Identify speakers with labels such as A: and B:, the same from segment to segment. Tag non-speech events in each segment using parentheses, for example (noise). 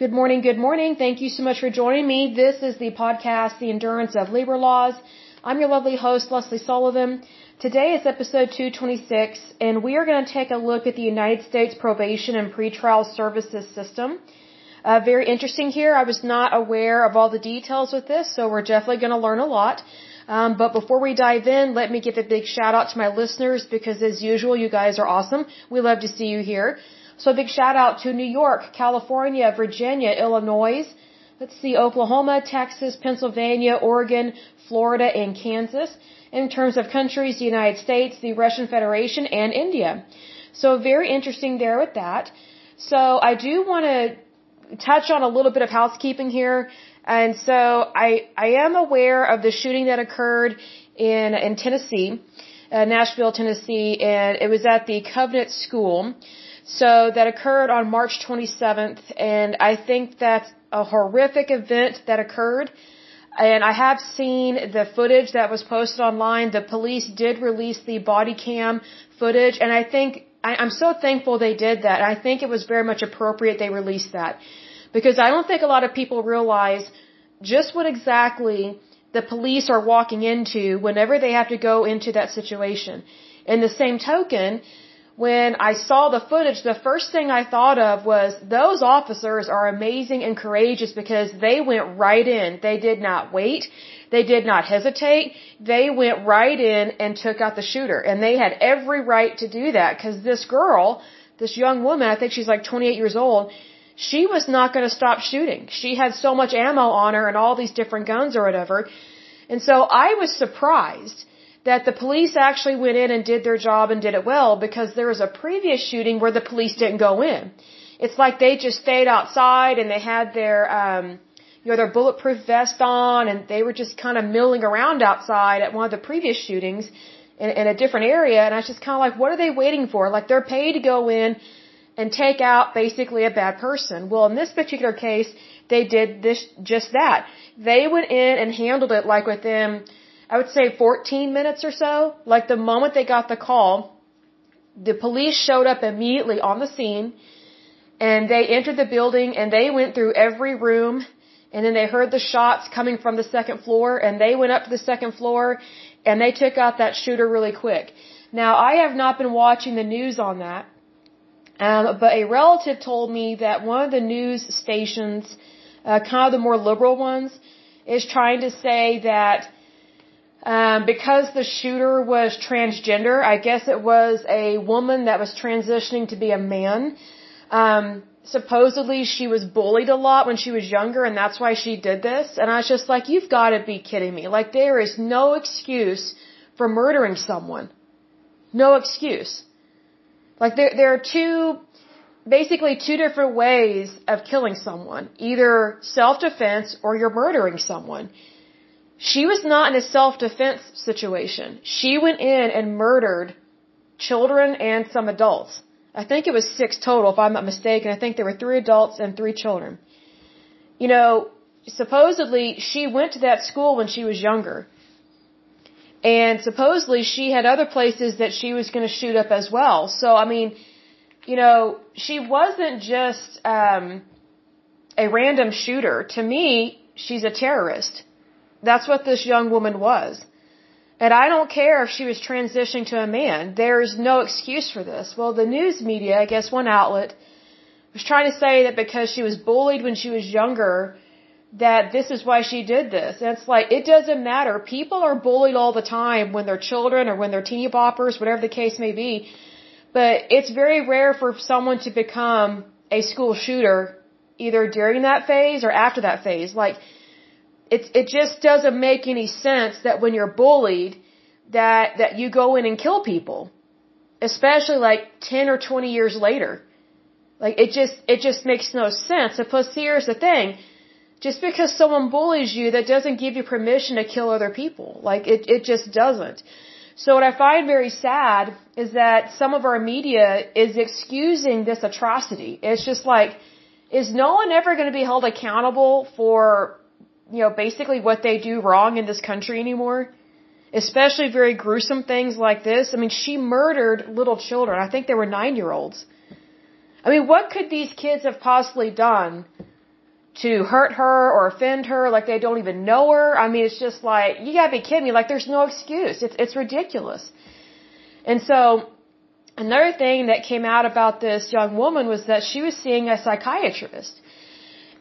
A: Good morning, good morning. Thank you so much for joining me. This is the podcast, The Endurance of Labor Laws. I'm your lovely host, Lesley Sullivan. Today is episode 226, and we are going to take a look at the United States Probation and Pretrial Services System. Uh, very interesting here. I was not aware of all the details with this, so we're definitely going to learn a lot. Um, but before we dive in, let me give a big shout out to my listeners because as usual, you guys are awesome. We love to see you here. So a big shout out to New York, California, Virginia, Illinois. Let's see, Oklahoma, Texas, Pennsylvania, Oregon, Florida, and Kansas. In terms of countries, the United States, the Russian Federation, and India. So very interesting there with that. So I do want to touch on a little bit of housekeeping here. And so I, I am aware of the shooting that occurred in, in Tennessee, uh, Nashville, Tennessee, and it was at the Covenant School. So that occurred on March 27th, and I think that's a horrific event that occurred. And I have seen the footage that was posted online. The police did release the body cam footage, and I think I, I'm so thankful they did that. I think it was very much appropriate they released that because I don't think a lot of people realize just what exactly the police are walking into whenever they have to go into that situation. In the same token, when I saw the footage, the first thing I thought of was those officers are amazing and courageous because they went right in. They did not wait. They did not hesitate. They went right in and took out the shooter. And they had every right to do that because this girl, this young woman, I think she's like 28 years old, she was not going to stop shooting. She had so much ammo on her and all these different guns or whatever. And so I was surprised that the police actually went in and did their job and did it well because there was a previous shooting where the police didn't go in. It's like they just stayed outside and they had their, um, you know, their bulletproof vest on and they were just kind of milling around outside at one of the previous shootings in, in a different area. And I was just kind of like, what are they waiting for? Like they're paid to go in and take out basically a bad person. Well, in this particular case, they did this, just that. They went in and handled it like within I would say 14 minutes or so. Like the moment they got the call, the police showed up immediately on the scene and they entered the building and they went through every room and then they heard the shots coming from the second floor and they went up to the second floor and they took out that shooter really quick. Now I have not been watching the news on that. Um, but a relative told me that one of the news stations, uh, kind of the more liberal ones, is trying to say that um, because the shooter was transgender, I guess it was a woman that was transitioning to be a man. Um, supposedly she was bullied a lot when she was younger and that's why she did this. And I was just like, you've got to be kidding me. Like there is no excuse for murdering someone. No excuse. Like there, there are two, basically two different ways of killing someone. Either self-defense or you're murdering someone. She was not in a self-defense situation. She went in and murdered children and some adults. I think it was six total, if I'm not mistaken. I think there were three adults and three children. You know, supposedly she went to that school when she was younger. And supposedly she had other places that she was going to shoot up as well. So, I mean, you know, she wasn't just um, a random shooter. To me, she's a terrorist. That's what this young woman was. And I don't care if she was transitioning to a man. There is no excuse for this. Well, the news media, I guess one outlet, was trying to say that because she was bullied when she was younger, that this is why she did this. And it's like, it doesn't matter. People are bullied all the time when they're children or when they're teeny boppers, whatever the case may be. But it's very rare for someone to become a school shooter either during that phase or after that phase. Like, it it just doesn't make any sense that when you're bullied that that you go in and kill people especially like 10 or 20 years later. Like it just it just makes no sense. And plus here's the thing. Just because someone bullies you that doesn't give you permission to kill other people. Like it it just doesn't. So what i find very sad is that some of our media is excusing this atrocity. It's just like is no one ever going to be held accountable for you know, basically what they do wrong in this country anymore. Especially very gruesome things like this. I mean, she murdered little children. I think they were nine year olds. I mean, what could these kids have possibly done to hurt her or offend her like they don't even know her. I mean, it's just like, you gotta be kidding me. Like there's no excuse. It's, it's ridiculous. And so, another thing that came out about this young woman was that she was seeing a psychiatrist.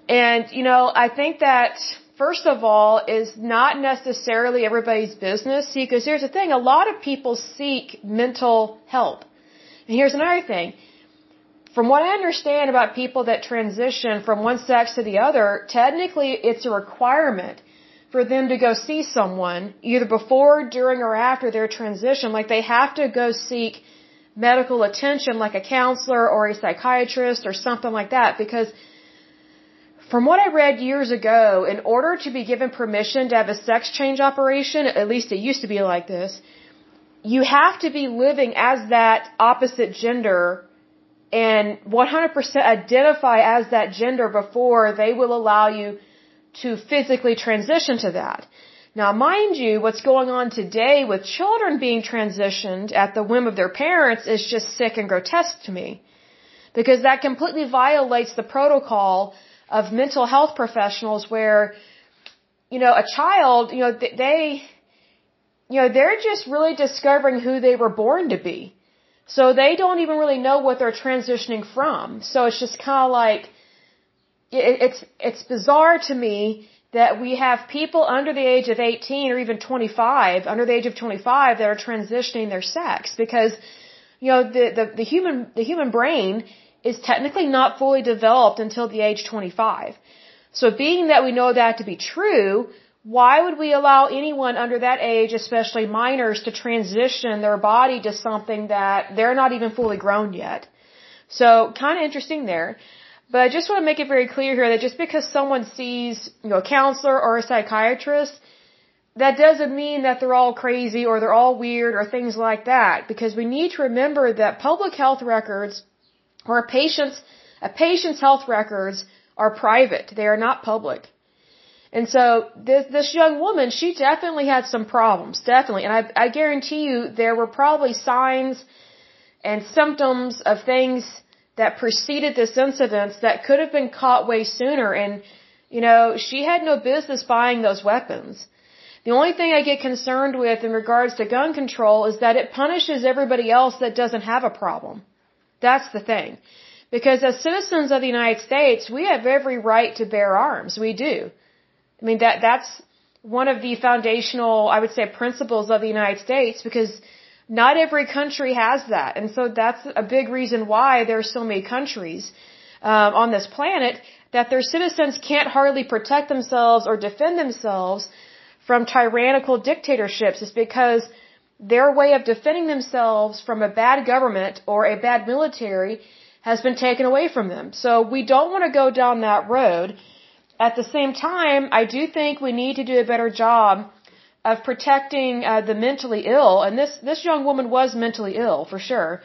A: And, you know, I think that, first of all, is not necessarily everybody's business. See, because here's the thing, a lot of people seek mental help. And here's another thing from what I understand about people that transition from one sex to the other, technically it's a requirement for them to go see someone either before, during, or after their transition. Like they have to go seek medical attention like a counselor or a psychiatrist or something like that because from what I read years ago, in order to be given permission to have a sex change operation, at least it used to be like this, you have to be living as that opposite gender and 100% identify as that gender before they will allow you to physically transition to that. Now, mind you, what's going on today with children being transitioned at the whim of their parents is just sick and grotesque to me. Because that completely violates the protocol of mental health professionals where, you know, a child, you know, they, you know, they're just really discovering who they were born to be. So they don't even really know what they're transitioning from. So it's just kind of like, it's, it's bizarre to me that we have people under the age of 18 or even 25, under the age of 25 that are transitioning their sex because, you know, the, the, the human, the human brain is technically not fully developed until the age 25. So being that we know that to be true, why would we allow anyone under that age, especially minors, to transition their body to something that they're not even fully grown yet? So, kind of interesting there. But I just want to make it very clear here that just because someone sees, you know, a counselor or a psychiatrist, that doesn't mean that they're all crazy or they're all weird or things like that. Because we need to remember that public health records or a patient's, a patient's health records are private. They are not public. And so this this young woman, she definitely had some problems, definitely. And I I guarantee you there were probably signs and symptoms of things that preceded this incident that could have been caught way sooner and you know, she had no business buying those weapons. The only thing I get concerned with in regards to gun control is that it punishes everybody else that doesn't have a problem. That's the thing. Because as citizens of the United States, we have every right to bear arms. We do. I mean, that, that's one of the foundational, I would say, principles of the United States because not every country has that. And so that's a big reason why there are so many countries um, on this planet that their citizens can't hardly protect themselves or defend themselves from tyrannical dictatorships is because their way of defending themselves from a bad government or a bad military has been taken away from them. So we don't want to go down that road. At the same time, I do think we need to do a better job of protecting uh, the mentally ill. And this, this young woman was mentally ill, for sure.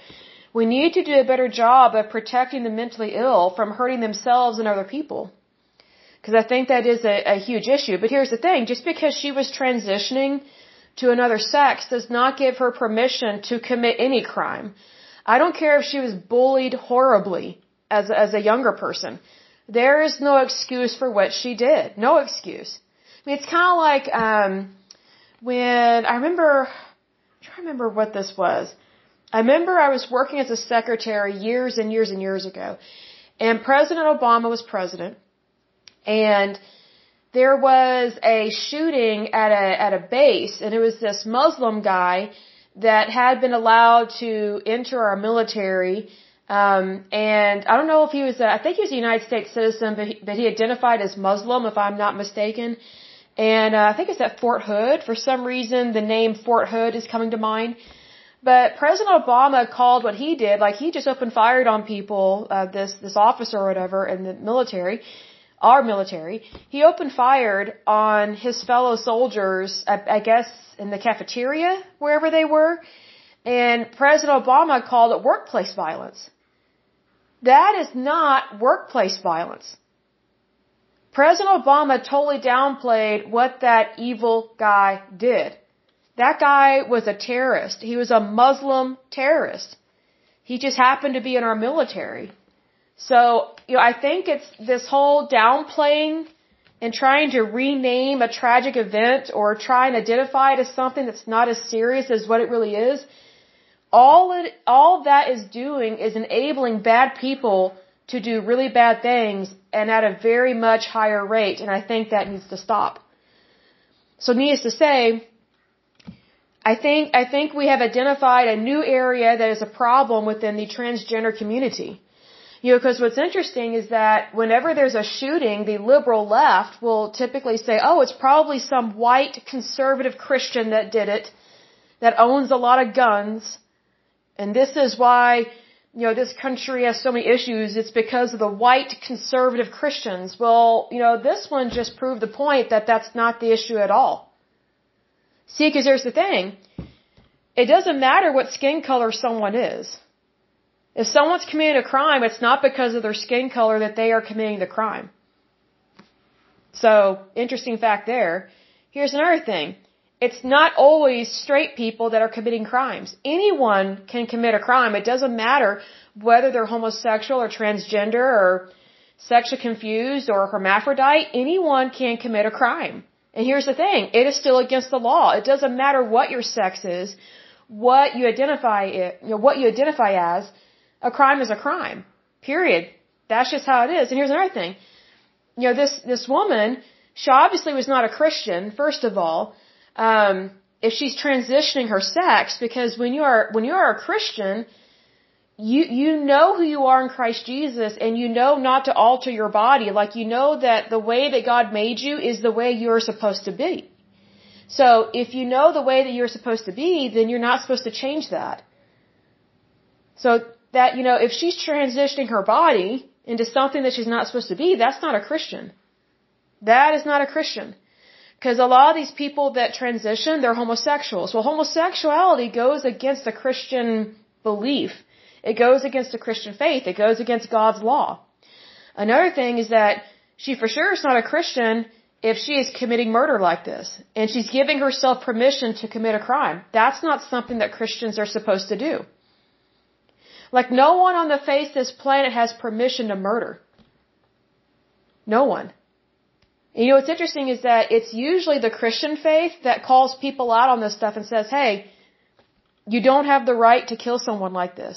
A: We need to do a better job of protecting the mentally ill from hurting themselves and other people. Because I think that is a, a huge issue. But here's the thing, just because she was transitioning to another sex does not give her permission to commit any crime. I don't care if she was bullied horribly as, as a younger person. There is no excuse for what she did. No excuse. I mean, it's kind of like um, when I remember. I'm trying to remember what this was. I remember I was working as a secretary years and years and years ago, and President Obama was president, and there was a shooting at a at a base, and it was this Muslim guy that had been allowed to enter our military um, and I don't know if he was, a, I think he was a United States citizen, but he, but he identified as Muslim, if I'm not mistaken. And uh, I think it's at Fort Hood. For some reason, the name Fort Hood is coming to mind. But President Obama called what he did, like he just opened fired on people, uh, this this officer or whatever in the military, our military. He opened fired on his fellow soldiers, I, I guess in the cafeteria, wherever they were. And President Obama called it workplace violence. That is not workplace violence. President Obama totally downplayed what that evil guy did. That guy was a terrorist. He was a Muslim terrorist. He just happened to be in our military. So, you know, I think it's this whole downplaying and trying to rename a tragic event or try and identify it as something that's not as serious as what it really is. All it, all that is doing is enabling bad people to do really bad things and at a very much higher rate. And I think that needs to stop. So needless to say, I think, I think we have identified a new area that is a problem within the transgender community. You know, because what's interesting is that whenever there's a shooting, the liberal left will typically say, oh, it's probably some white conservative Christian that did it, that owns a lot of guns, and this is why, you know, this country has so many issues. It's because of the white conservative Christians. Well, you know, this one just proved the point that that's not the issue at all. See, because here's the thing. It doesn't matter what skin color someone is. If someone's committing a crime, it's not because of their skin color that they are committing the crime. So, interesting fact there. Here's another thing. It's not always straight people that are committing crimes. Anyone can commit a crime. It doesn't matter whether they're homosexual or transgender or sexually confused or hermaphrodite. Anyone can commit a crime. And here's the thing, it is still against the law. It doesn't matter what your sex is, what you identify it, you know, what you identify as, a crime is a crime. Period. That's just how it is. And here's another thing. You know, this this woman, she obviously was not a Christian, first of all. Um, if she's transitioning her sex, because when you are when you are a Christian, you you know who you are in Christ Jesus and you know not to alter your body like you know that the way that God made you is the way you're supposed to be. So if you know the way that you're supposed to be, then you're not supposed to change that. So that you know if she's transitioning her body into something that she's not supposed to be, that's not a Christian. That is not a Christian. Because a lot of these people that transition, they're homosexuals. Well, homosexuality goes against the Christian belief it goes against the Christian faith. It goes against God's law. Another thing is that she for sure is not a Christian if she is committing murder like this. And she's giving herself permission to commit a crime. That's not something that Christians are supposed to do. Like no one on the face of this planet has permission to murder. No one. And you know what's interesting is that it's usually the Christian faith that calls people out on this stuff and says, hey, you don't have the right to kill someone like this.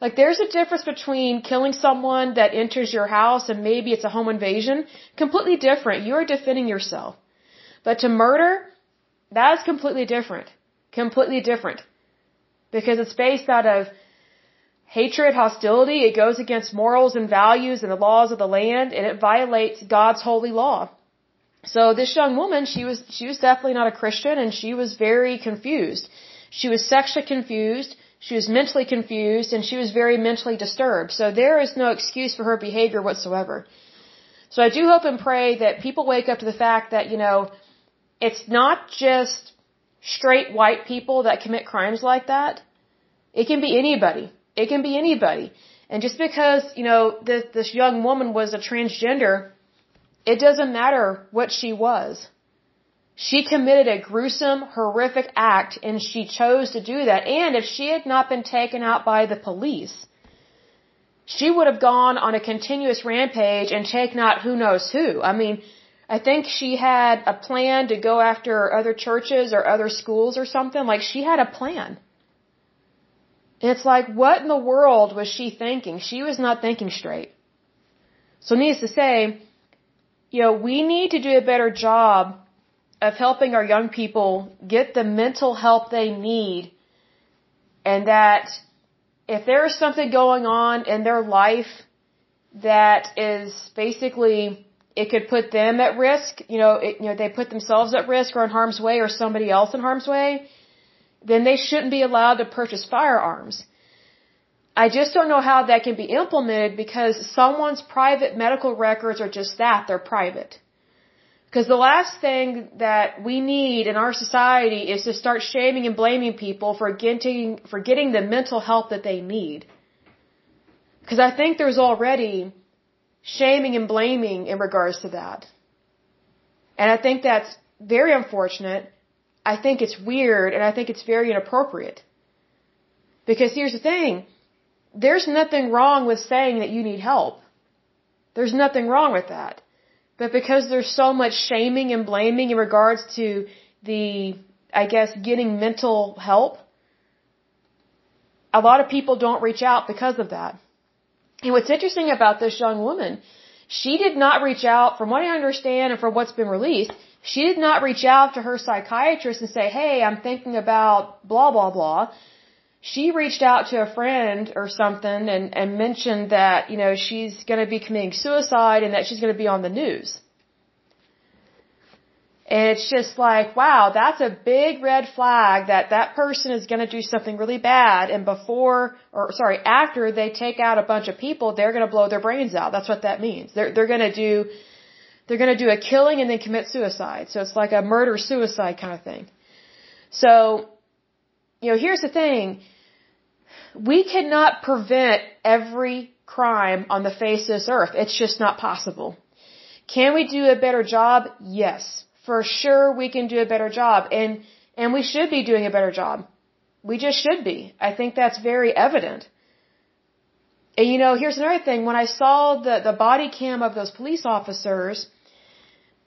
A: Like there's a difference between killing someone that enters your house and maybe it's a home invasion. Completely different. You're defending yourself. But to murder, that is completely different. Completely different. Because it's based out of hatred, hostility. It goes against morals and values and the laws of the land and it violates God's holy law. So this young woman, she was, she was definitely not a Christian and she was very confused. She was sexually confused. She was mentally confused and she was very mentally disturbed. So there is no excuse for her behavior whatsoever. So I do hope and pray that people wake up to the fact that, you know, it's not just straight white people that commit crimes like that. It can be anybody. It can be anybody. And just because, you know, this, this young woman was a transgender, it doesn't matter what she was. She committed a gruesome, horrific act and she chose to do that. And if she had not been taken out by the police, she would have gone on a continuous rampage and taken out who knows who. I mean, I think she had a plan to go after other churches or other schools or something. Like she had a plan. It's like, what in the world was she thinking? She was not thinking straight. So needless to say, you know, we need to do a better job of helping our young people get the mental help they need and that if there is something going on in their life that is basically it could put them at risk, you know, it, you know, they put themselves at risk or in harm's way or somebody else in harm's way, then they shouldn't be allowed to purchase firearms. I just don't know how that can be implemented because someone's private medical records are just that, they're private. Because the last thing that we need in our society is to start shaming and blaming people for getting, for getting the mental help that they need. Because I think there's already shaming and blaming in regards to that. And I think that's very unfortunate. I think it's weird and I think it's very inappropriate. Because here's the thing. there's nothing wrong with saying that you need help. There's nothing wrong with that. But because there's so much shaming and blaming in regards to the, I guess, getting mental help, a lot of people don't reach out because of that. And what's interesting about this young woman, she did not reach out, from what I understand and from what's been released, she did not reach out to her psychiatrist and say, hey, I'm thinking about blah, blah, blah. She reached out to a friend or something and, and mentioned that, you know, she's going to be committing suicide and that she's going to be on the news. And it's just like, wow, that's a big red flag that that person is going to do something really bad. And before, or sorry, after they take out a bunch of people, they're going to blow their brains out. That's what that means. They're, they're going to do, they're going to do a killing and then commit suicide. So it's like a murder suicide kind of thing. So, you know, here's the thing. We cannot prevent every crime on the face of this earth. It's just not possible. Can we do a better job? Yes for sure we can do a better job and and we should be doing a better job. We just should be. I think that's very evident. And you know, here's another thing. When I saw the, the body cam of those police officers,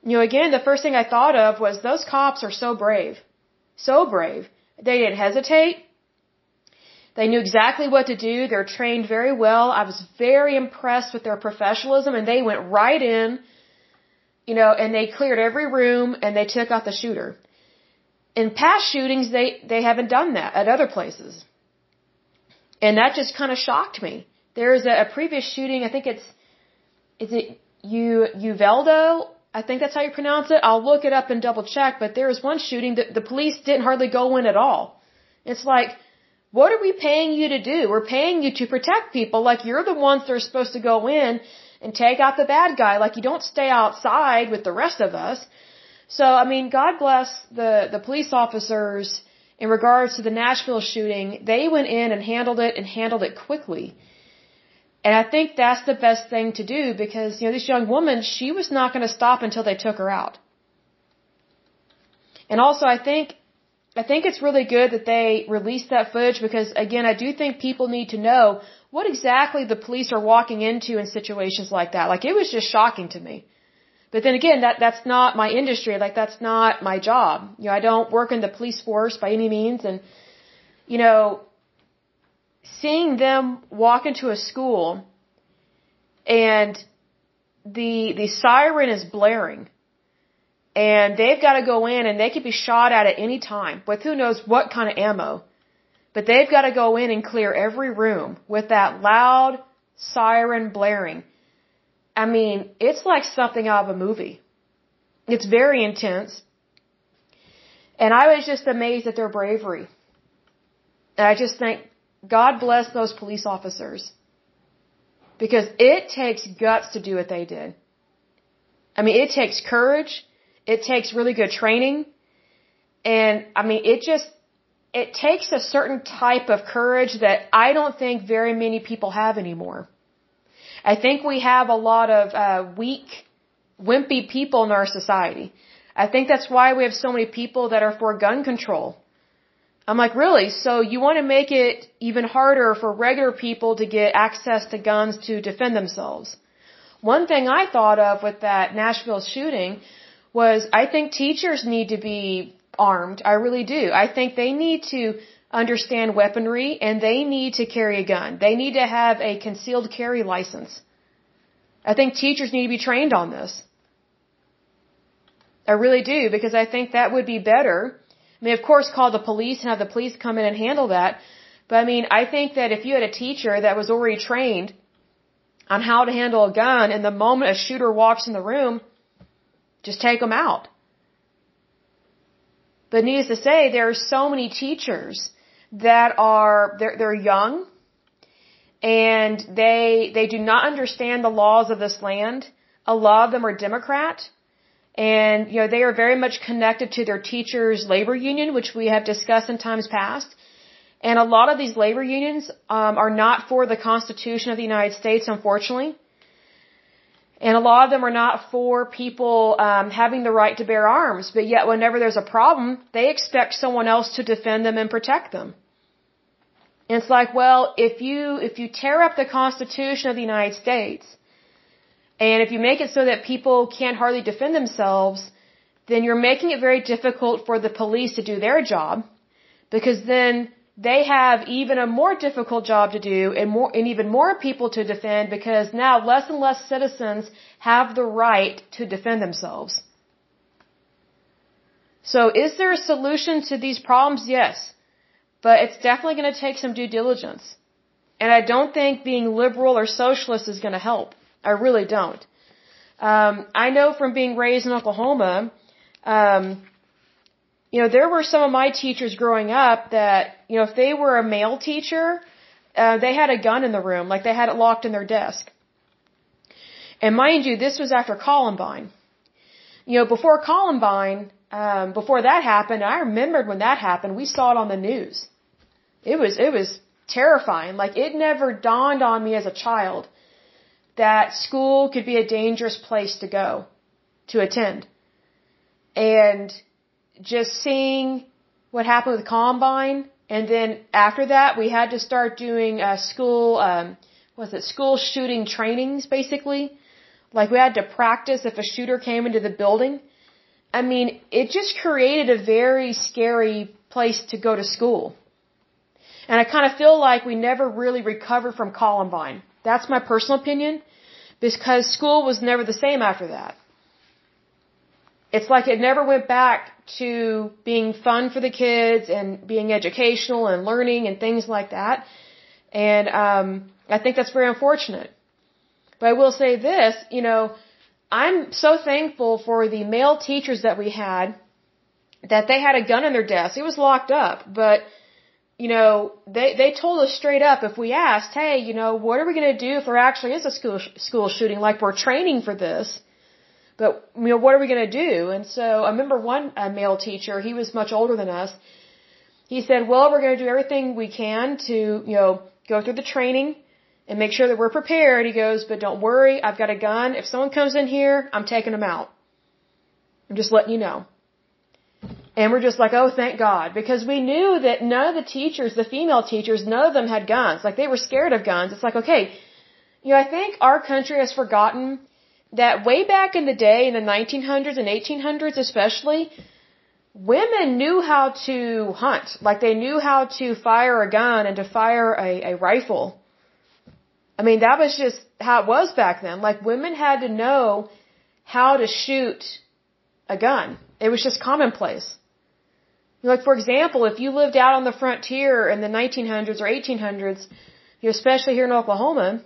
A: you know, again, the first thing I thought of was those cops are so brave. So brave. They didn't hesitate. They knew exactly what to do. They're trained very well. I was very impressed with their professionalism and they went right in you know, and they cleared every room and they took out the shooter. In past shootings, they, they haven't done that at other places. And that just kind of shocked me. There's a, a previous shooting, I think it's, is it U, Uvalde? I think that's how you pronounce it. I'll look it up and double check, but there was one shooting that the police didn't hardly go in at all. It's like, what are we paying you to do? We're paying you to protect people. Like you're the ones that are supposed to go in and take out the bad guy. Like you don't stay outside with the rest of us. So, I mean, God bless the, the police officers in regards to the Nashville shooting. They went in and handled it and handled it quickly. And I think that's the best thing to do because, you know, this young woman, she was not going to stop until they took her out. And also, I think, I think it's really good that they released that footage because, again, I do think people need to know what exactly the police are walking into in situations like that. Like it was just shocking to me. But then again, that that's not my industry. Like that's not my job. You know, I don't work in the police force by any means, and you know, seeing them walk into a school and the the siren is blaring and they've got to go in and they could be shot at at any time with who knows what kind of ammo but they've got to go in and clear every room with that loud siren blaring. I mean, it's like something out of a movie. It's very intense. And I was just amazed at their bravery. And I just think, God bless those police officers. Because it takes guts to do what they did. I mean, it takes courage. It takes really good training. And I mean, it just, it takes a certain type of courage that I don't think very many people have anymore. I think we have a lot of uh, weak, wimpy people in our society. I think that's why we have so many people that are for gun control. I'm like, really? So you want to make it even harder for regular people to get access to guns to defend themselves? One thing I thought of with that Nashville shooting was I think teachers need to be armed. I really do. I think they need to understand weaponry and they need to carry a gun. They need to have a concealed carry license. I think teachers need to be trained on this. I really do because I think that would be better. Mean, of course, call the police and have the police come in and handle that. But I mean, I think that if you had a teacher that was already trained on how to handle a gun and the moment a shooter walks in the room, just take them out. But needless to say, there are so many teachers that are they're they're young and they they do not understand the laws of this land. A lot of them are Democrat and you know they are very much connected to their teachers labor union which we have discussed in times past. And a lot of these labor unions um, are not for the Constitution of the United States, unfortunately. And a lot of them are not for people um, having the right to bear arms, but yet whenever there's a problem, they expect someone else to defend them and protect them. And it's like, well, if you, if you tear up the Constitution of the United States, and if you make it so that people can't hardly defend themselves, then you're making it very difficult for the police to do their job, because then they have even a more difficult job to do and more, and even more people to defend because now less and less citizens have the right to defend themselves. So is there a solution to these problems? Yes. But it's definitely going to take some due diligence. And I don't think being liberal or socialist is going to help. I really don't. Um, I know from being raised in Oklahoma, um, you know, there were some of my teachers growing up that, you know, if they were a male teacher, uh, they had a gun in the room, like they had it locked in their desk. And mind you, this was after Columbine. You know, before Columbine, um, before that happened, I remembered when that happened, we saw it on the news. It was, it was terrifying. Like it never dawned on me as a child that school could be a dangerous place to go, to attend. And just seeing what happened with Columbine, and then after that, we had to start doing uh, school, um, was it school shooting trainings, basically. Like we had to practice if a shooter came into the building. I mean, it just created a very scary place to go to school. And I kind of feel like we never really recovered from Columbine. That's my personal opinion, because school was never the same after that. It's like it never went back to being fun for the kids and being educational and learning and things like that. And um, I think that's very unfortunate. But I will say this, you know, I'm so thankful for the male teachers that we had that they had a gun in their desk. It was locked up, but you know, they they told us straight up if we asked, "Hey, you know, what are we going to do if there actually is a school school shooting like we're training for this?" But you know, what are we going to do? And so I remember one uh, male teacher, he was much older than us. He said, "Well, we're going to do everything we can to, you know, go through the training and make sure that we're prepared." He goes, "But don't worry, I've got a gun. If someone comes in here, I'm taking them out. I'm just letting you know." And we're just like, "Oh, thank God," because we knew that none of the teachers, the female teachers, none of them had guns. Like they were scared of guns. It's like, okay, you know, I think our country has forgotten that way back in the day, in the 1900s and 1800s especially, women knew how to hunt. Like they knew how to fire a gun and to fire a, a rifle. I mean, that was just how it was back then. Like women had to know how to shoot a gun. It was just commonplace. Like for example, if you lived out on the frontier in the 1900s or 1800s, you know, especially here in Oklahoma,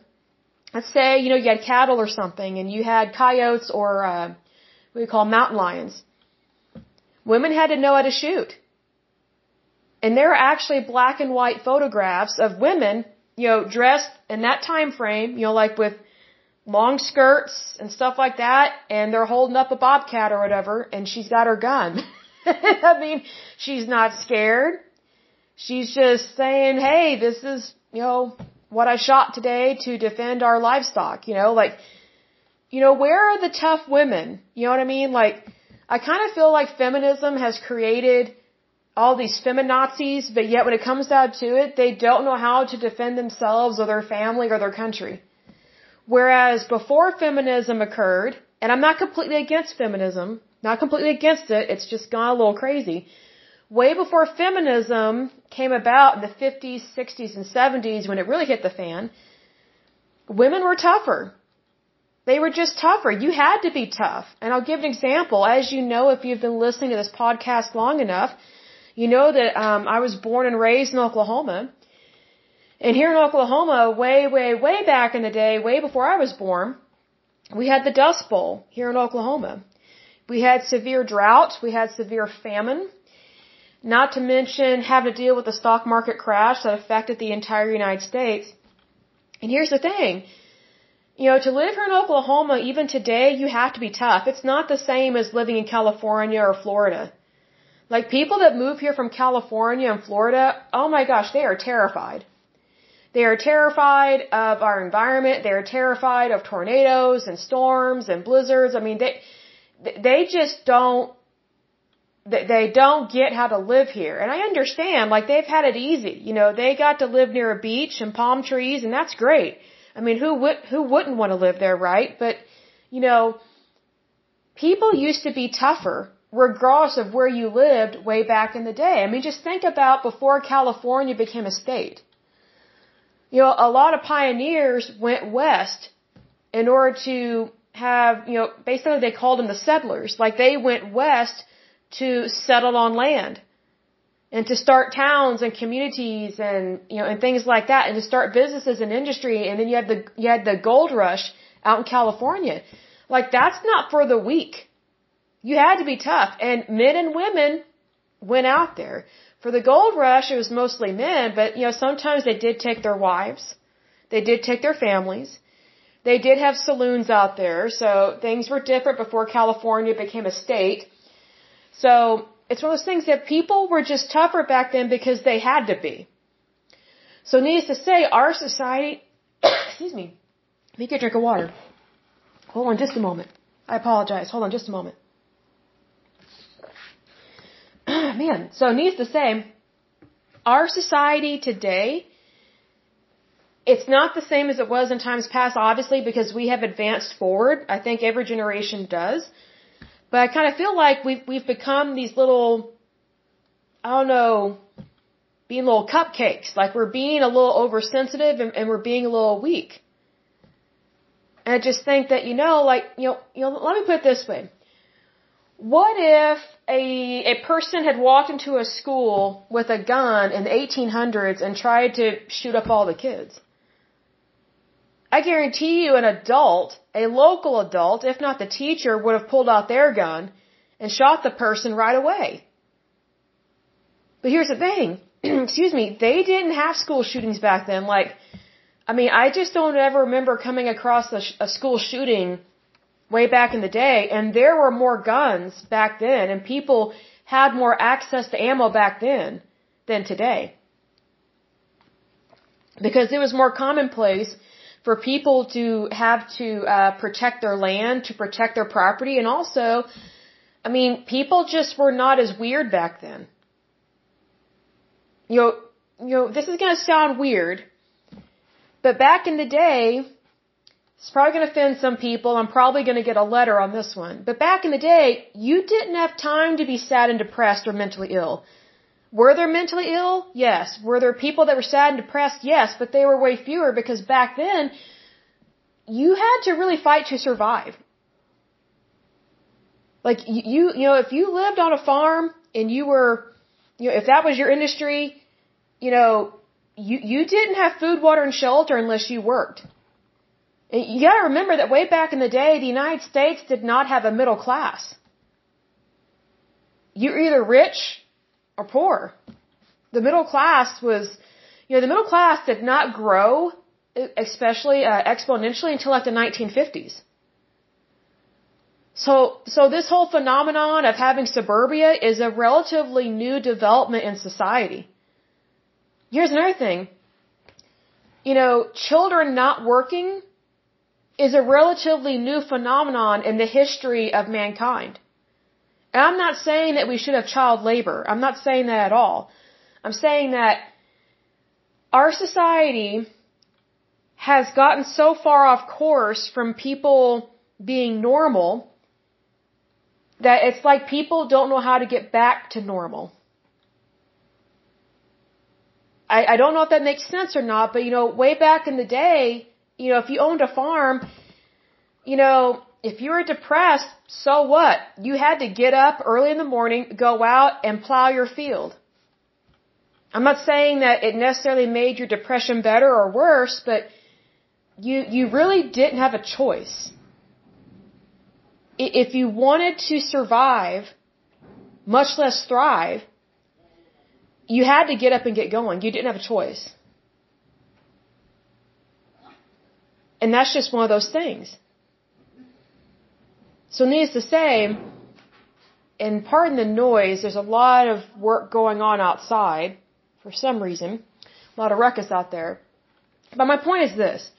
A: let's say, you know, you had cattle or something and you had coyotes or, uh, what we call mountain lions. Women had to know how to shoot. And there are actually black and white photographs of women, you know, dressed in that time frame, you know, like with long skirts and stuff like that, and they're holding up a bobcat or whatever, and she's got her gun. (laughs) (laughs) I mean, she's not scared. She's just saying, hey, this is, you know, what I shot today to defend our livestock, you know, like, you know, where are the tough women? You know what I mean? Like, I kind of feel like feminism has created all these feminazis, but yet when it comes down to it, they don't know how to defend themselves or their family or their country. Whereas before feminism occurred, and I'm not completely against feminism, not completely against it, it's just gone a little crazy way before feminism came about in the 50s, 60s, and 70s when it really hit the fan, women were tougher. They were just tougher. You had to be tough. And I'll give an example. As you know, if you've been listening to this podcast long enough, you know that um, I was born and raised in Oklahoma. And here in Oklahoma, way, way, way back in the day, way before I was born, we had the Dust Bowl here in Oklahoma. We had severe drought. We had severe famine. Not to mention having to deal with the stock market crash that affected the entire United States. And here's the thing. You know, to live here in Oklahoma, even today, you have to be tough. It's not the same as living in California or Florida. Like people that move here from California and Florida, oh my gosh, they are terrified. They are terrified of our environment. They are terrified of tornadoes and storms and blizzards. I mean, they, they just don't they, don't get how to live here. And I understand, like they've had it easy. You know, they got to live near a beach and palm trees and that's great. I mean, who would, who wouldn't want to live there, right? But, you know, people used to be tougher regardless of where you lived way back in the day. I mean, just think about before California became a state. You know, a lot of pioneers went west in order to have, you know, basically they called them the settlers. Like they went west to settle on land and to start towns and communities and, you know, and things like that and to start businesses and industry. And then you had the, you had the gold rush out in California. Like that's not for the weak. You had to be tough and men and women went out there. For the gold rush, it was mostly men, but you know, sometimes they did take their wives. They did take their families. They did have saloons out there, so things were different before California became a state. So it's one of those things that people were just tougher back then because they had to be. So needless to say, our society, (coughs) excuse me, me get a drink of water. Hold on just a moment. I apologize. Hold on just a moment. (coughs) Man, so needless to say, our society today, it's not the same as it was in times past, obviously, because we have advanced forward. I think every generation does. But I kind of feel like we've, we've become these little, I don't know, being little cupcakes. Like we're being a little oversensitive and, and we're being a little weak. And I just think that, you know, like, you know, you know, let me put it this way. What if a, a person had walked into a school with a gun in the 1800s and tried to shoot up all the kids? I guarantee you an adult, a local adult, if not the teacher, would have pulled out their gun and shot the person right away. But here's the thing. (clears throat) Excuse me. They didn't have school shootings back then. Like, I mean, I just don't ever remember coming across a, a school shooting way back in the day, and there were more guns back then, and people had more access to ammo back then than today. Because it was more commonplace for people to have to uh, protect their land, to protect their property, and also, I mean, people just were not as weird back then. You know, you know, this is gonna sound weird, but back in the day, it's probably gonna offend some people. I'm probably gonna get a letter on this one. But back in the day, you didn't have time to be sad and depressed or mentally ill. Were there mentally ill? Yes. Were there people that were sad and depressed? Yes, but they were way fewer because back then, you had to really fight to survive. Like you, you know, if you lived on a farm and you were, you know, if that was your industry, you know, you, you didn't have food, water, and shelter unless you worked. And you gotta remember that way back in the day, the United States did not have a middle class. You're either rich or poor. The middle class was, you know, the middle class did not grow, especially uh, exponentially until like the 1950s. So, so this whole phenomenon of having suburbia is a relatively new development in society. Here's another thing. You know, children not working is a relatively new phenomenon in the history of mankind. And I'm not saying that we should have child labor. I'm not saying that at all. I'm saying that our society has gotten so far off course from people being normal that it's like people don't know how to get back to normal. I, I don't know if that makes sense or not, but you know, way back in the day, you know, if you owned a farm, you know, if you were depressed, so what? You had to get up early in the morning, go out and plow your field. I'm not saying that it necessarily made your depression better or worse, but you, you really didn't have a choice. If you wanted to survive, much less thrive, you had to get up and get going. You didn't have a choice. And that's just one of those things. So needless to say, and pardon the noise, there's a lot of work going on outside for some reason. A lot of ruckus out there. But my point is this.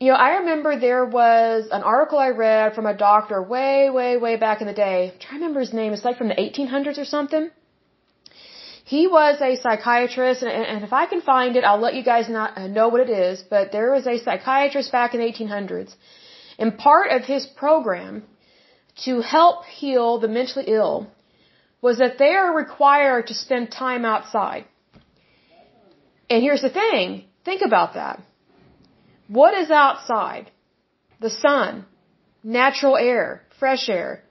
A: you know, I remember there was an article I read from a doctor way, way, way back in the day. I'm trying to remember his name. It's like from the 1800s or something. He was a psychiatrist, and, and if I can find it, I'll let you guys not uh, know what it is. But there was a psychiatrist back in the 1800s, and part of his program to help heal the mentally ill was that they are required to spend time outside. And here's the thing: think about that. What is outside? The sun, natural air, fresh air.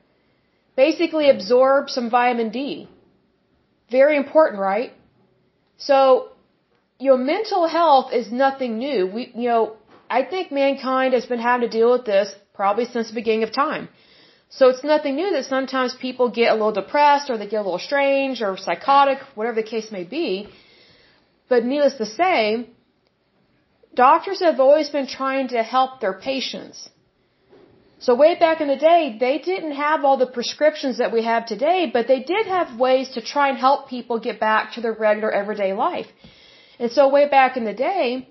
A: Basically absorb some vitamin D. Very important, right? So, your mental health is nothing new. We, you know, I think mankind has been having to deal with this probably since the beginning of time. So it's nothing new that sometimes people get a little depressed or they get a little strange or psychotic, whatever the case may be. But needless to say, Doctors have always been trying to help their patients. So way back in the day, they didn't have all the prescriptions that we have today, but they did have ways to try and help people get back to their regular everyday life. And so way back in the day,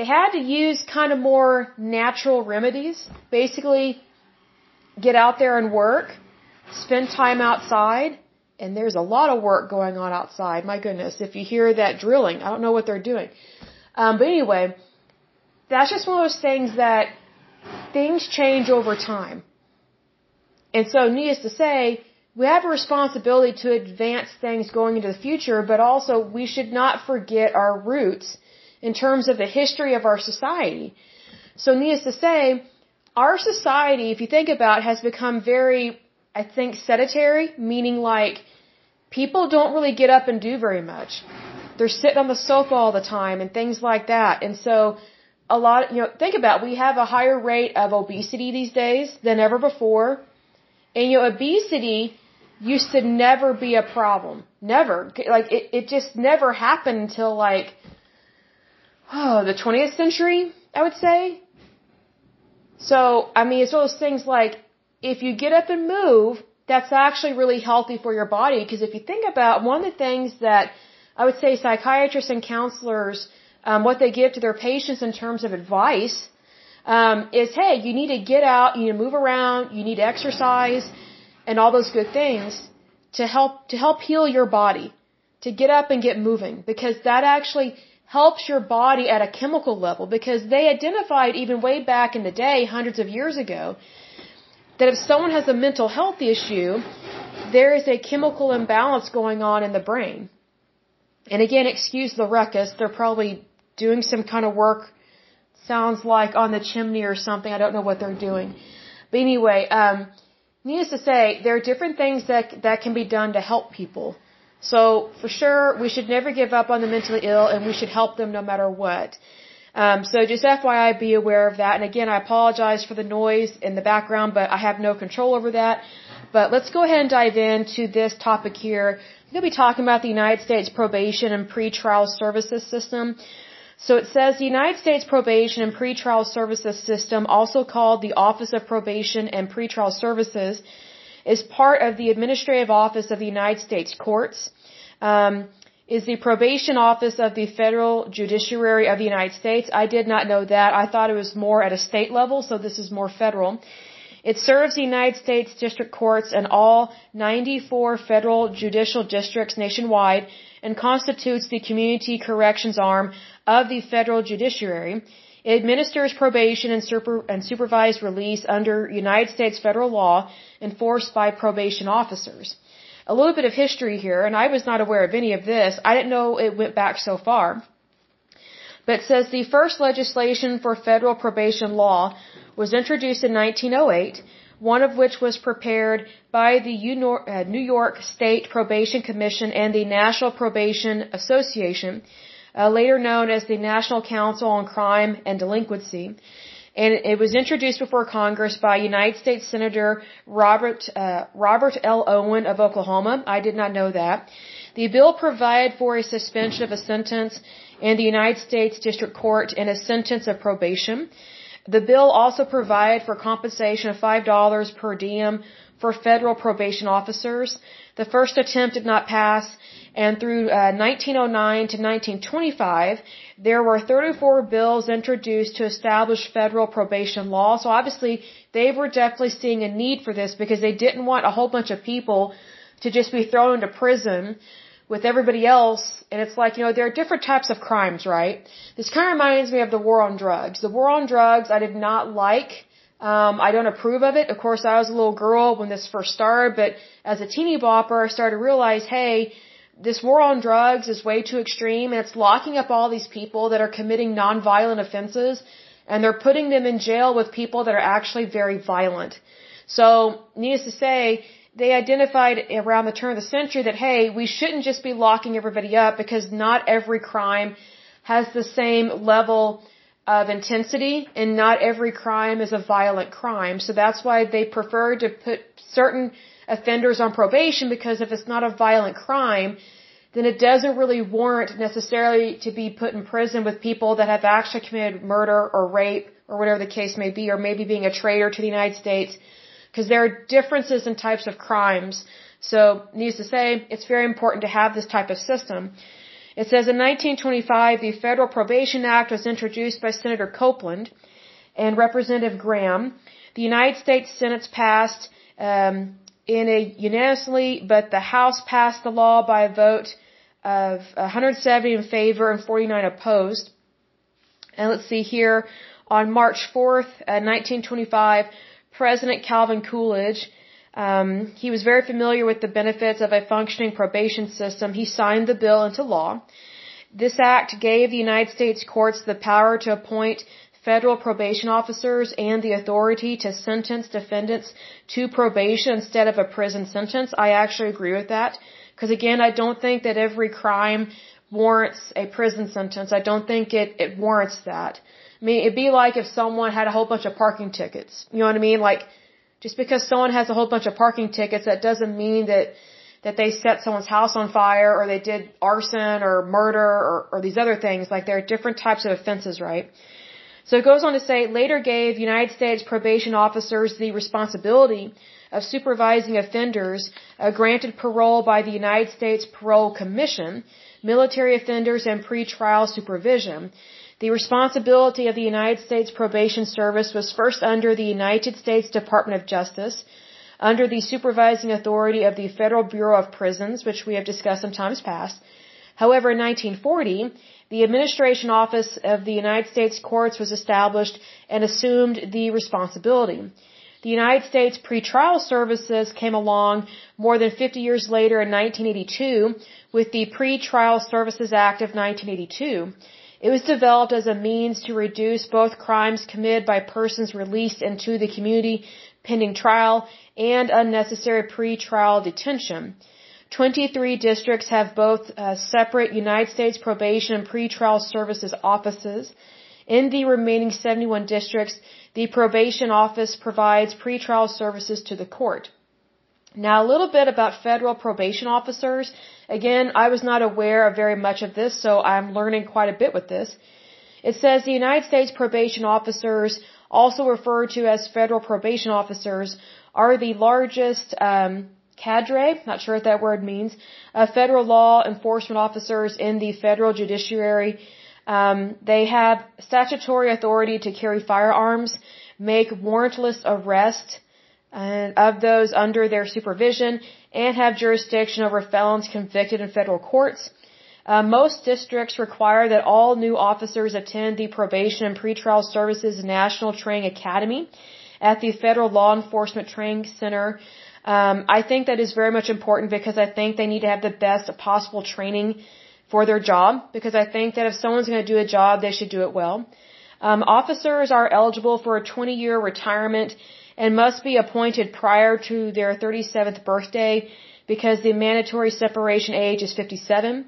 A: they had to use kind of more natural remedies. Basically, get out there and work, spend time outside, and there's a lot of work going on outside. My goodness, if you hear that drilling, I don't know what they're doing. Um, but anyway, that's just one of those things that things change over time. And so, needless to say, we have a responsibility to advance things going into the future, but also we should not forget our roots in terms of the history of our society. So, needless to say, our society, if you think about it, has become very, I think, sedentary, meaning like people don't really get up and do very much. They're sitting on the sofa all the time and things like that. And so, a lot, you know, think about it, we have a higher rate of obesity these days than ever before. And you know, obesity used to never be a problem. Never. Like it, it just never happened until like oh, the 20th century, I would say. So, I mean, it's one of those things like if you get up and move, that's actually really healthy for your body because if you think about one of the things that I would say psychiatrists and counselors um, what they give to their patients in terms of advice um, is, hey, you need to get out, you need to move around, you need to exercise, and all those good things to help to help heal your body, to get up and get moving, because that actually helps your body at a chemical level. Because they identified even way back in the day, hundreds of years ago, that if someone has a mental health issue, there is a chemical imbalance going on in the brain. And again, excuse the ruckus. They're probably doing some kind of work. Sounds like on the chimney or something. I don't know what they're doing. But anyway, um, needless to say, there are different things that that can be done to help people. So for sure, we should never give up on the mentally ill, and we should help them no matter what. Um, so just FYI, be aware of that. And again, I apologize for the noise in the background, but I have no control over that. But let's go ahead and dive into this topic here. I'm going to be talking about the United States probation and pretrial services system. So it says the United States Probation and Pretrial Services System, also called the Office of Probation and Pretrial Services, is part of the Administrative Office of the United States Courts. Um, is the probation office of the federal judiciary of the United States. I did not know that. I thought it was more at a state level, so this is more federal. It serves the United States district courts and all 94 federal judicial districts nationwide and constitutes the community corrections arm of the federal judiciary. It administers probation and, super, and supervised release under United States federal law enforced by probation officers. A little bit of history here, and I was not aware of any of this. I didn't know it went back so far. But it says the first legislation for federal probation law was introduced in 1908 one of which was prepared by the uh, New York State Probation Commission and the National Probation Association, uh, later known as the National Council on Crime and Delinquency. And it was introduced before Congress by United States Senator Robert uh, Robert L. Owen of Oklahoma. I did not know that. The bill provided for a suspension of a sentence in the United States District Court and a sentence of probation. The bill also provided for compensation of $5 per diem for federal probation officers. The first attempt did not pass, and through uh, 1909 to 1925, there were 34 bills introduced to establish federal probation law. So obviously, they were definitely seeing a need for this because they didn't want a whole bunch of people to just be thrown into prison with everybody else. And it's like, you know, there are different types of crimes, right? This kind of reminds me of the war on drugs. The war on drugs I did not like. Um, I don't approve of it. Of course, I was a little girl when this first started, but as a teeny bopper, I started to realize, hey, this war on drugs is way too extreme and it's locking up all these people that are committing nonviolent offenses and they're putting them in jail with people that are actually very violent. So, needless to say, they identified around the turn of the century that, hey, we shouldn't just be locking everybody up because not every crime has the same level of intensity and not every crime is a violent crime. So that's why they prefer to put certain offenders on probation because if it's not a violent crime, then it doesn't really warrant necessarily to be put in prison with people that have actually committed murder or rape or whatever the case may be, or maybe being a traitor to the United States, because there are differences in types of crimes. So, needless to say, it's very important to have this type of system. It says in 1925, the Federal Probation Act was introduced by Senator Copeland and Representative Graham. The United States Senate passed um, in a unanimously, but the House passed the law by a vote of 170 in favor and 49 opposed. And let's see here, on March 4th, uh, 1925, President Calvin Coolidge, um, he was very familiar with the benefits of a functioning probation system. He signed the bill into law. This act gave the United States courts the power to appoint federal probation officers and the authority to sentence defendants to probation instead of a prison sentence. I actually agree with that. Because again, I don't think that every crime warrants a prison sentence. I don't think it, it warrants that. I mean, it'd be like if someone had a whole bunch of parking tickets. You know what I mean? Like, just because someone has a whole bunch of parking tickets, that doesn't mean that that they set someone's house on fire or they did arson or murder or, or these other things. Like there are different types of offenses, right? So it goes on to say, later gave United States probation officers the responsibility of supervising offenders uh, granted parole by the United States Parole Commission, military offenders, and pretrial supervision. The responsibility of the United States Probation Service was first under the United States Department of Justice, under the supervising authority of the Federal Bureau of Prisons, which we have discussed in times past. However, in 1940, the administration office of the United States courts was established and assumed the responsibility. The United States pretrial services came along more than 50 years later in 1982 with the Pretrial Services Act of 1982. It was developed as a means to reduce both crimes committed by persons released into the community pending trial and unnecessary pretrial detention. 23 districts have both uh, separate United States probation and pretrial services offices. In the remaining 71 districts, the probation office provides pretrial services to the court. Now, a little bit about federal probation officers. Again, I was not aware of very much of this, so I'm learning quite a bit with this. It says the United States probation officers, also referred to as federal probation officers, are the largest um, cadre, not sure what that word means, of federal law enforcement officers in the federal judiciary. Um, they have statutory authority to carry firearms, make warrantless arrests uh, of those under their supervision, and have jurisdiction over felons convicted in federal courts. Uh, most districts require that all new officers attend the Probation and Pretrial Services National Training Academy at the Federal Law Enforcement Training Center um, I think that is very much important because I think they need to have the best possible training for their job because I think that if someone's going to do a job, they should do it well. Um, officers are eligible for a 20 year retirement and must be appointed prior to their 37th birthday because the mandatory separation age is 57.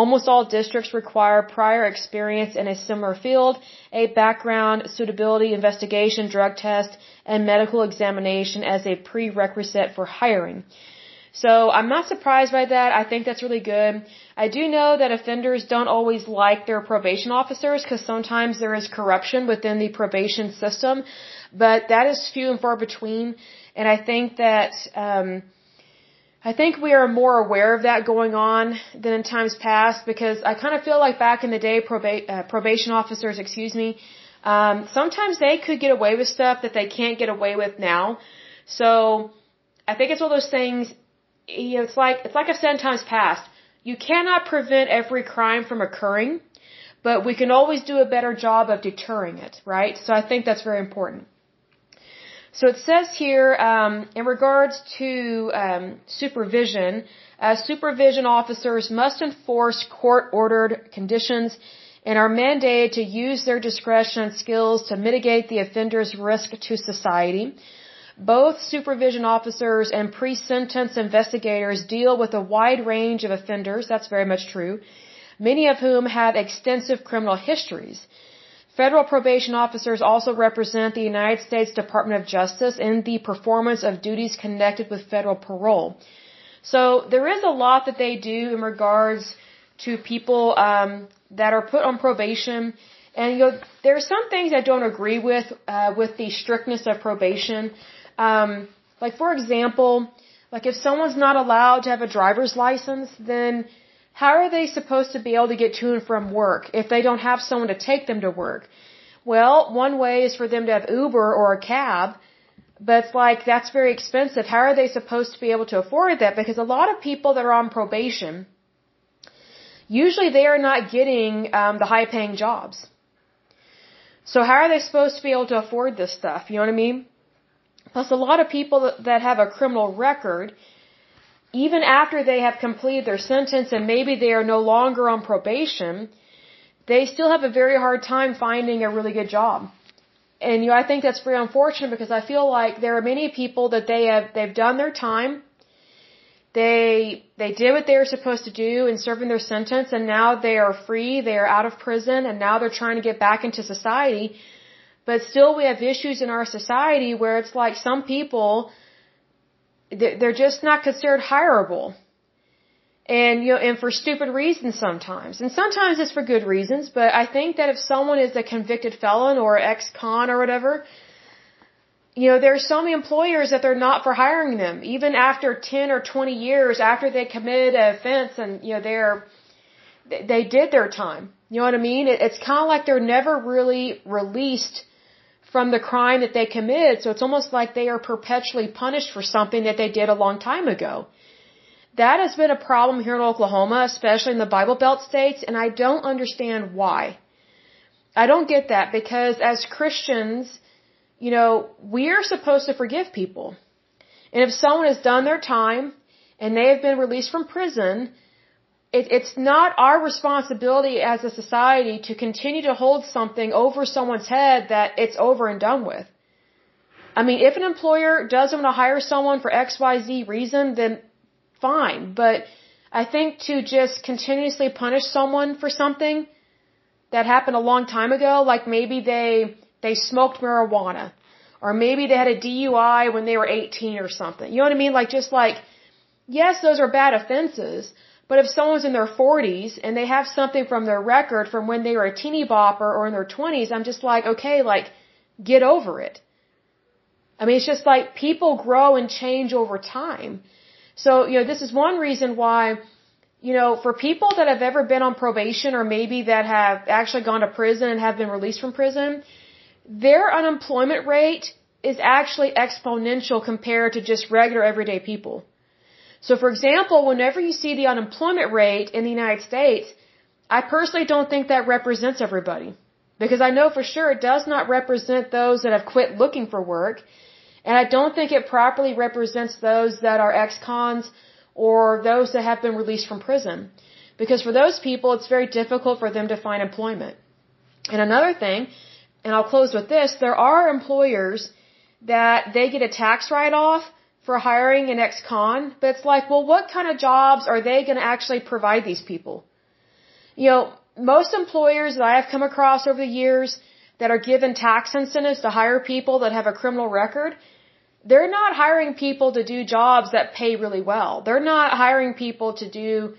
A: Almost all districts require prior experience in a similar field, a background suitability investigation, drug test, and medical examination as a prerequisite for hiring. So I'm not surprised by that. I think that's really good. I do know that offenders don't always like their probation officers because sometimes there is corruption within the probation system, but that is few and far between. And I think that, um, I think we are more aware of that going on than in times past because I kind of feel like back in the day, proba- uh, probation officers, excuse me, um, sometimes they could get away with stuff that they can't get away with now. So I think it's one of those things. You know, it's like it's like I've said in times past. You cannot prevent every crime from occurring, but we can always do a better job of deterring it, right? So I think that's very important. So it says here, um, in regards to um, supervision, uh, supervision officers must enforce court-ordered conditions and are mandated to use their discretion and skills to mitigate the offender's risk to society. Both supervision officers and pre-sentence investigators deal with a wide range of offenders, that's very much true, many of whom have extensive criminal histories. Federal probation officers also represent the United States Department of Justice in the performance of duties connected with federal parole. So there is a lot that they do in regards to people um, that are put on probation. And you know, there are some things I don't agree with uh, with the strictness of probation. Um, like for example, like if someone's not allowed to have a driver's license, then how are they supposed to be able to get to and from work if they don't have someone to take them to work? Well, one way is for them to have Uber or a cab, but it's like that's very expensive. How are they supposed to be able to afford that? Because a lot of people that are on probation, usually they are not getting um, the high paying jobs. So how are they supposed to be able to afford this stuff? You know what I mean? Plus, a lot of people that have a criminal record, even after they have completed their sentence and maybe they are no longer on probation, they still have a very hard time finding a really good job. And you know, I think that's very unfortunate because I feel like there are many people that they have they've done their time. They they did what they were supposed to do in serving their sentence and now they are free, they are out of prison and now they're trying to get back into society but still we have issues in our society where it's like some people, they're just not considered hireable. And, you know, and for stupid reasons sometimes. And sometimes it's for good reasons, but I think that if someone is a convicted felon or ex-con or whatever, you know, there's so many employers that they're not for hiring them, even after 10 or 20 years after they committed an offense and, you know, they're, they did their time. You know what I mean? It's kind of like they're never really released from the crime that they committed. So it's almost like they are perpetually punished for something that they did a long time ago. That has been a problem here in Oklahoma, especially in the Bible Belt states, and I don't understand why. I don't get that because as Christians, you know, we are supposed to forgive people. And if someone has done their time and they have been released from prison, it, it's not our responsibility as a society to continue to hold something over someone's head that it's over and done with. I mean, if an employer doesn't want to hire someone for XYZ reason, then fine. But I think to just continuously punish someone for something that happened a long time ago, like maybe they, they smoked marijuana, or maybe they had a DUI when they were 18 or something. You know what I mean? Like just like, yes, those are bad offenses, but if someone's in their 40s and they have something from their record from when they were a teeny bopper or in their 20s, I'm just like, okay, like, get over it. I mean, it's just like people grow and change over time. So, you know, this is one reason why, you know, for people that have ever been on probation or maybe that have actually gone to prison and have been released from prison, their unemployment rate is actually exponential compared to just regular everyday people. So for example, whenever you see the unemployment rate in the United States, I personally don't think that represents everybody. Because I know for sure it does not represent those that have quit looking for work. And I don't think it properly represents those that are ex-cons or those that have been released from prison. Because for those people, it's very difficult for them to find employment. And another thing, and I'll close with this, there are employers that they get a tax write-off for hiring an ex-con, but it's like, well, what kind of jobs are they going to actually provide these people? You know, most employers that I have come across over the years that are given tax incentives to hire people that have a criminal record, they're not hiring people to do jobs that pay really well. They're not hiring people to do,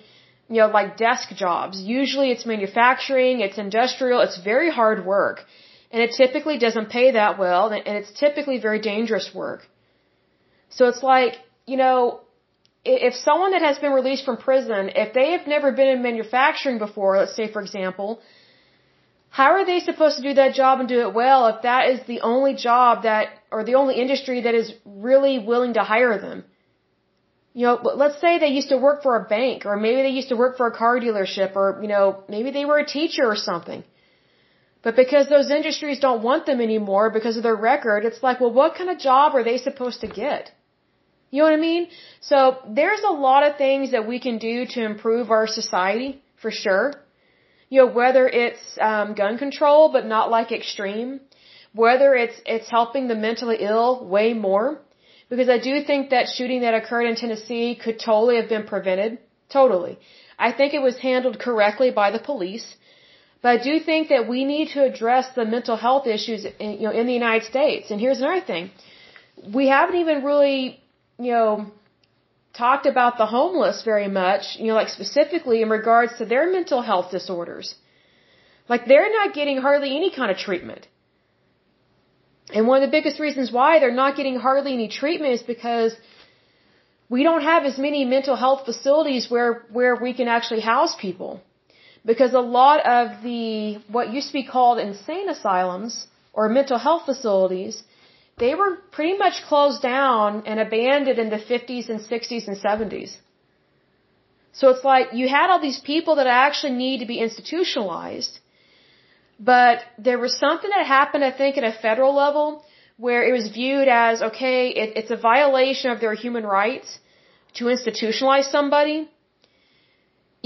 A: you know, like desk jobs. Usually it's manufacturing, it's industrial, it's very hard work. And it typically doesn't pay that well, and it's typically very dangerous work. So it's like, you know, if someone that has been released from prison, if they have never been in manufacturing before, let's say for example, how are they supposed to do that job and do it well if that is the only job that, or the only industry that is really willing to hire them? You know, let's say they used to work for a bank, or maybe they used to work for a car dealership, or, you know, maybe they were a teacher or something. But because those industries don't want them anymore because of their record, it's like, well, what kind of job are they supposed to get? You know what I mean? So there's a lot of things that we can do to improve our society, for sure. You know, whether it's um, gun control, but not like extreme. Whether it's it's helping the mentally ill way more, because I do think that shooting that occurred in Tennessee could totally have been prevented. Totally, I think it was handled correctly by the police. But I do think that we need to address the mental health issues in, you know, in the United States. And here's another thing. We haven't even really you know, talked about the homeless very much, you know, like specifically in regards to their mental health disorders. Like they're not getting hardly any kind of treatment. And one of the biggest reasons why they're not getting hardly any treatment is because we don't have as many mental health facilities where, where we can actually house people. Because a lot of the, what used to be called insane asylums or mental health facilities, they were pretty much closed down and abandoned in the 50s and 60s and 70s. So it's like you had all these people that actually need to be institutionalized, but there was something that happened, I think, at a federal level where it was viewed as, okay, it, it's a violation of their human rights to institutionalize somebody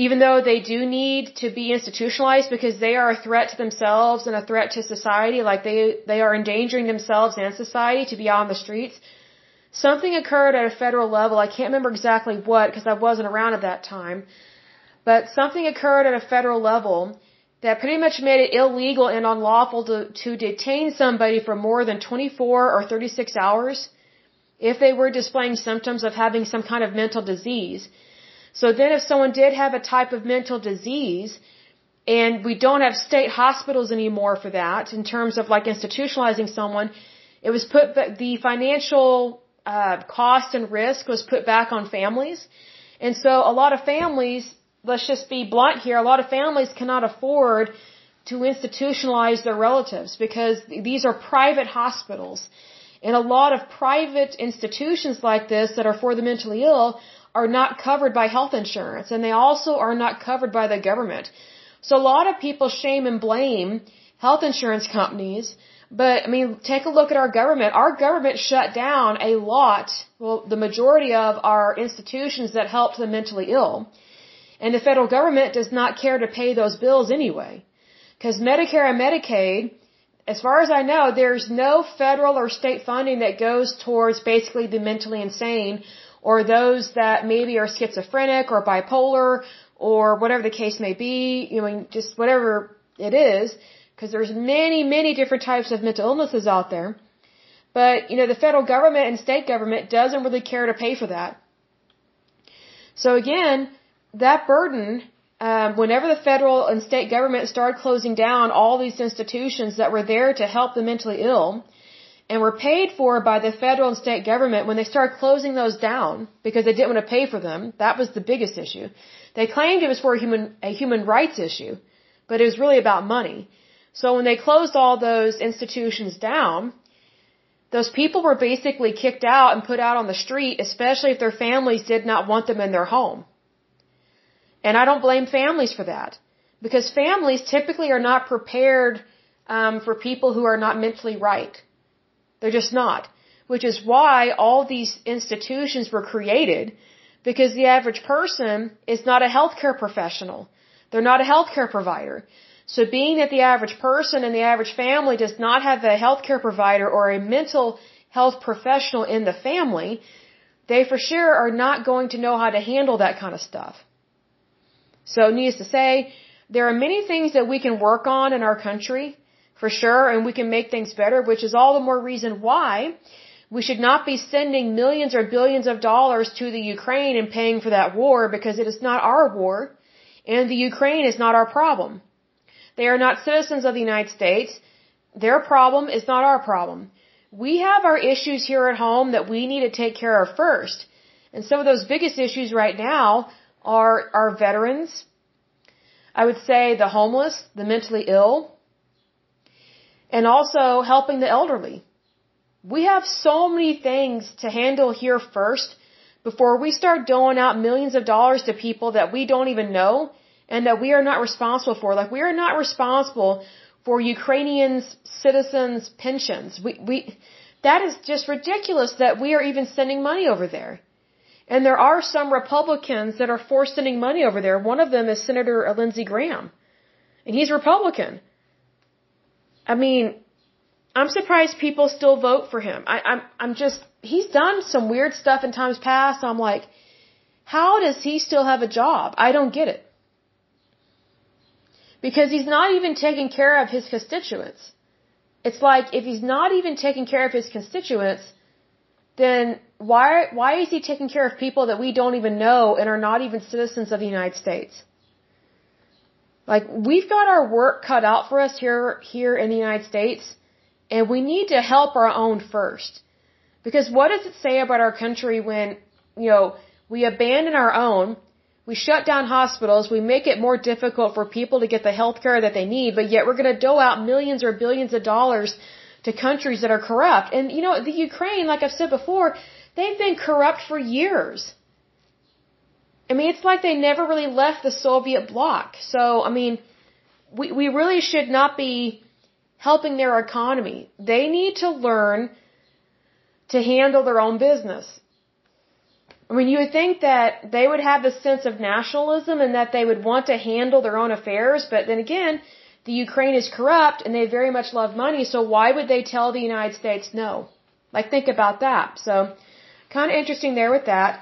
A: even though they do need to be institutionalized because they are a threat to themselves and a threat to society, like they, they are endangering themselves and society to be on the streets. Something occurred at a federal level. I can't remember exactly what because I wasn't around at that time. But something occurred at a federal level that pretty much made it illegal and unlawful to, to detain somebody for more than 24 or 36 hours if they were displaying symptoms of having some kind of mental disease. So then if someone did have a type of mental disease, and we don't have state hospitals anymore for that in terms of like institutionalizing someone, it was put, the financial uh, cost and risk was put back on families. And so a lot of families, let's just be blunt here, a lot of families cannot afford to institutionalize their relatives because these are private hospitals. And a lot of private institutions like this that are for the mentally ill are not covered by health insurance and they also are not covered by the government. So a lot of people shame and blame health insurance companies, but I mean, take a look at our government. Our government shut down a lot, well, the majority of our institutions that help the mentally ill. And the federal government does not care to pay those bills anyway. Because Medicare and Medicaid, as far as I know, there's no federal or state funding that goes towards basically the mentally insane or those that maybe are schizophrenic or bipolar or whatever the case may be, you know, just whatever it is, because there's many, many different types of mental illnesses out there. But, you know, the federal government and state government doesn't really care to pay for that. So again, that burden, um, whenever the federal and state government started closing down all these institutions that were there to help the mentally ill, and were paid for by the federal and state government when they started closing those down because they didn't want to pay for them. That was the biggest issue. They claimed it was for a human, a human rights issue, but it was really about money. So when they closed all those institutions down, those people were basically kicked out and put out on the street, especially if their families did not want them in their home. And I don't blame families for that. Because families typically are not prepared um, for people who are not mentally right. They're just not. Which is why all these institutions were created because the average person is not a healthcare professional. They're not a healthcare provider. So being that the average person and the average family does not have a healthcare provider or a mental health professional in the family, they for sure are not going to know how to handle that kind of stuff. So needless to say, there are many things that we can work on in our country for sure, and we can make things better, which is all the more reason why We should not be sending millions or billions of dollars to the Ukraine and paying for that war because it is not our war and the Ukraine is not our problem. They are not citizens of the United States. Their problem is not our problem. We have our issues here at home that we need to take care of first. And some of those biggest issues right now are our veterans. I would say the homeless, the mentally ill, and also helping the elderly. We have so many things to handle here first before we start doling out millions of dollars to people that we don't even know and that we are not responsible for. Like we are not responsible for Ukrainians citizens pensions. We we that is just ridiculous that we are even sending money over there. And there are some Republicans that are for sending money over there. One of them is Senator Lindsey Graham. And he's Republican. I mean, I'm surprised people still vote for him. I, I'm I'm just he's done some weird stuff in times past. I'm like, how does he still have a job? I don't get it. Because he's not even taking care of his constituents. It's like if he's not even taking care of his constituents, then why why is he taking care of people that we don't even know and are not even citizens of the United States? Like we've got our work cut out for us here here in the United States and we need to help our own first. Because what does it say about our country when, you know, we abandon our own, we shut down hospitals, we make it more difficult for people to get the health care that they need, but yet we're going to dole out millions or billions of dollars to countries that are corrupt. And, you know, the Ukraine, like I've said before, they've been corrupt for years. I mean, it's like they never really left the Soviet bloc. So, I mean, we, we really should not be helping their economy. They need to learn to handle their own business. I mean, you would think that they would have a sense of nationalism and that they would want to handle their own affairs, but then again, the Ukraine is corrupt and they very much love money, so why would they tell the United States no? Like, think about that. So, kind of interesting there with that.